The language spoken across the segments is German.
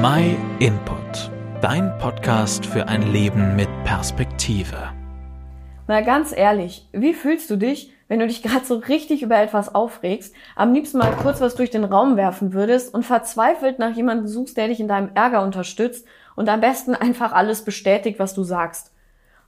My Input, dein Podcast für ein Leben mit Perspektive. Mal ganz ehrlich, wie fühlst du dich, wenn du dich gerade so richtig über etwas aufregst, am liebsten mal kurz was durch den Raum werfen würdest und verzweifelt nach jemandem suchst, der dich in deinem Ärger unterstützt und am besten einfach alles bestätigt, was du sagst?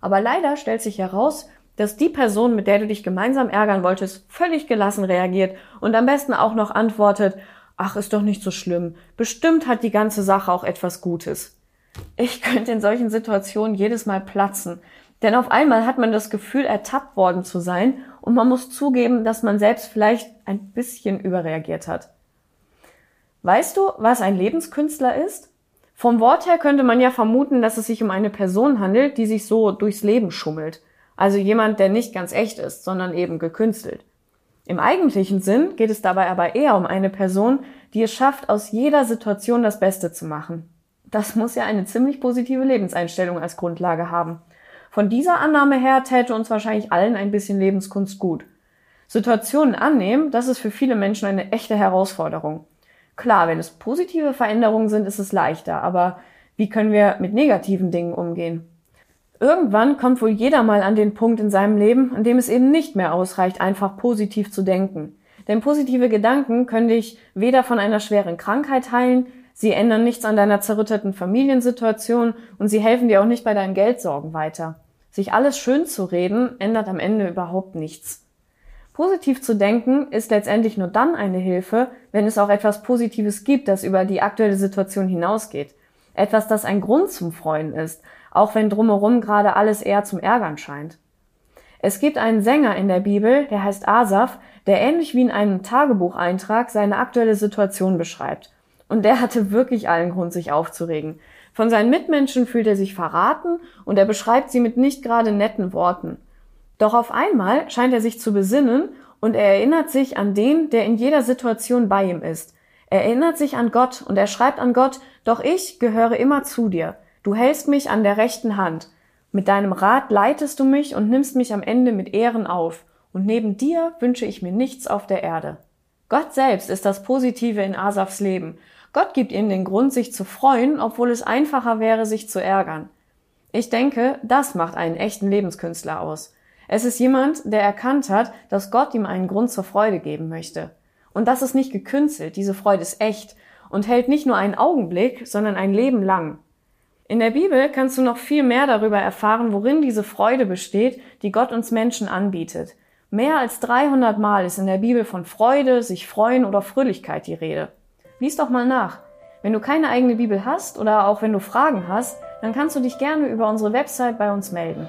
Aber leider stellt sich heraus, dass die Person, mit der du dich gemeinsam ärgern wolltest, völlig gelassen reagiert und am besten auch noch antwortet, ach, ist doch nicht so schlimm. Bestimmt hat die ganze Sache auch etwas Gutes. Ich könnte in solchen Situationen jedes Mal platzen. Denn auf einmal hat man das Gefühl, ertappt worden zu sein und man muss zugeben, dass man selbst vielleicht ein bisschen überreagiert hat. Weißt du, was ein Lebenskünstler ist? Vom Wort her könnte man ja vermuten, dass es sich um eine Person handelt, die sich so durchs Leben schummelt. Also jemand, der nicht ganz echt ist, sondern eben gekünstelt. Im eigentlichen Sinn geht es dabei aber eher um eine Person, die es schafft, aus jeder Situation das Beste zu machen. Das muss ja eine ziemlich positive Lebenseinstellung als Grundlage haben. Von dieser Annahme her täte uns wahrscheinlich allen ein bisschen Lebenskunst gut. Situationen annehmen, das ist für viele Menschen eine echte Herausforderung. Klar, wenn es positive Veränderungen sind, ist es leichter, aber wie können wir mit negativen Dingen umgehen? Irgendwann kommt wohl jeder mal an den Punkt in seinem Leben, an dem es eben nicht mehr ausreicht, einfach positiv zu denken. Denn positive Gedanken können dich weder von einer schweren Krankheit heilen, sie ändern nichts an deiner zerrütteten Familiensituation und sie helfen dir auch nicht bei deinen Geldsorgen weiter. Sich alles schön zu reden, ändert am Ende überhaupt nichts. Positiv zu denken ist letztendlich nur dann eine Hilfe, wenn es auch etwas Positives gibt, das über die aktuelle Situation hinausgeht. Etwas, das ein Grund zum Freuen ist, auch wenn drumherum gerade alles eher zum Ärgern scheint. Es gibt einen Sänger in der Bibel, der heißt Asaf, der ähnlich wie in einem Tagebucheintrag seine aktuelle Situation beschreibt. Und der hatte wirklich allen Grund, sich aufzuregen. Von seinen Mitmenschen fühlt er sich verraten und er beschreibt sie mit nicht gerade netten Worten. Doch auf einmal scheint er sich zu besinnen und er erinnert sich an den, der in jeder Situation bei ihm ist. Er erinnert sich an Gott und er schreibt an Gott, doch ich gehöre immer zu dir. Du hältst mich an der rechten Hand. Mit deinem Rat leitest du mich und nimmst mich am Ende mit Ehren auf. Und neben dir wünsche ich mir nichts auf der Erde. Gott selbst ist das Positive in Asafs Leben. Gott gibt ihm den Grund, sich zu freuen, obwohl es einfacher wäre, sich zu ärgern. Ich denke, das macht einen echten Lebenskünstler aus. Es ist jemand, der erkannt hat, dass Gott ihm einen Grund zur Freude geben möchte. Und das ist nicht gekünstelt, diese Freude ist echt und hält nicht nur einen Augenblick, sondern ein Leben lang. In der Bibel kannst du noch viel mehr darüber erfahren, worin diese Freude besteht, die Gott uns Menschen anbietet. Mehr als 300 Mal ist in der Bibel von Freude, sich freuen oder Fröhlichkeit die Rede. Lies doch mal nach. Wenn du keine eigene Bibel hast oder auch wenn du Fragen hast, dann kannst du dich gerne über unsere Website bei uns melden.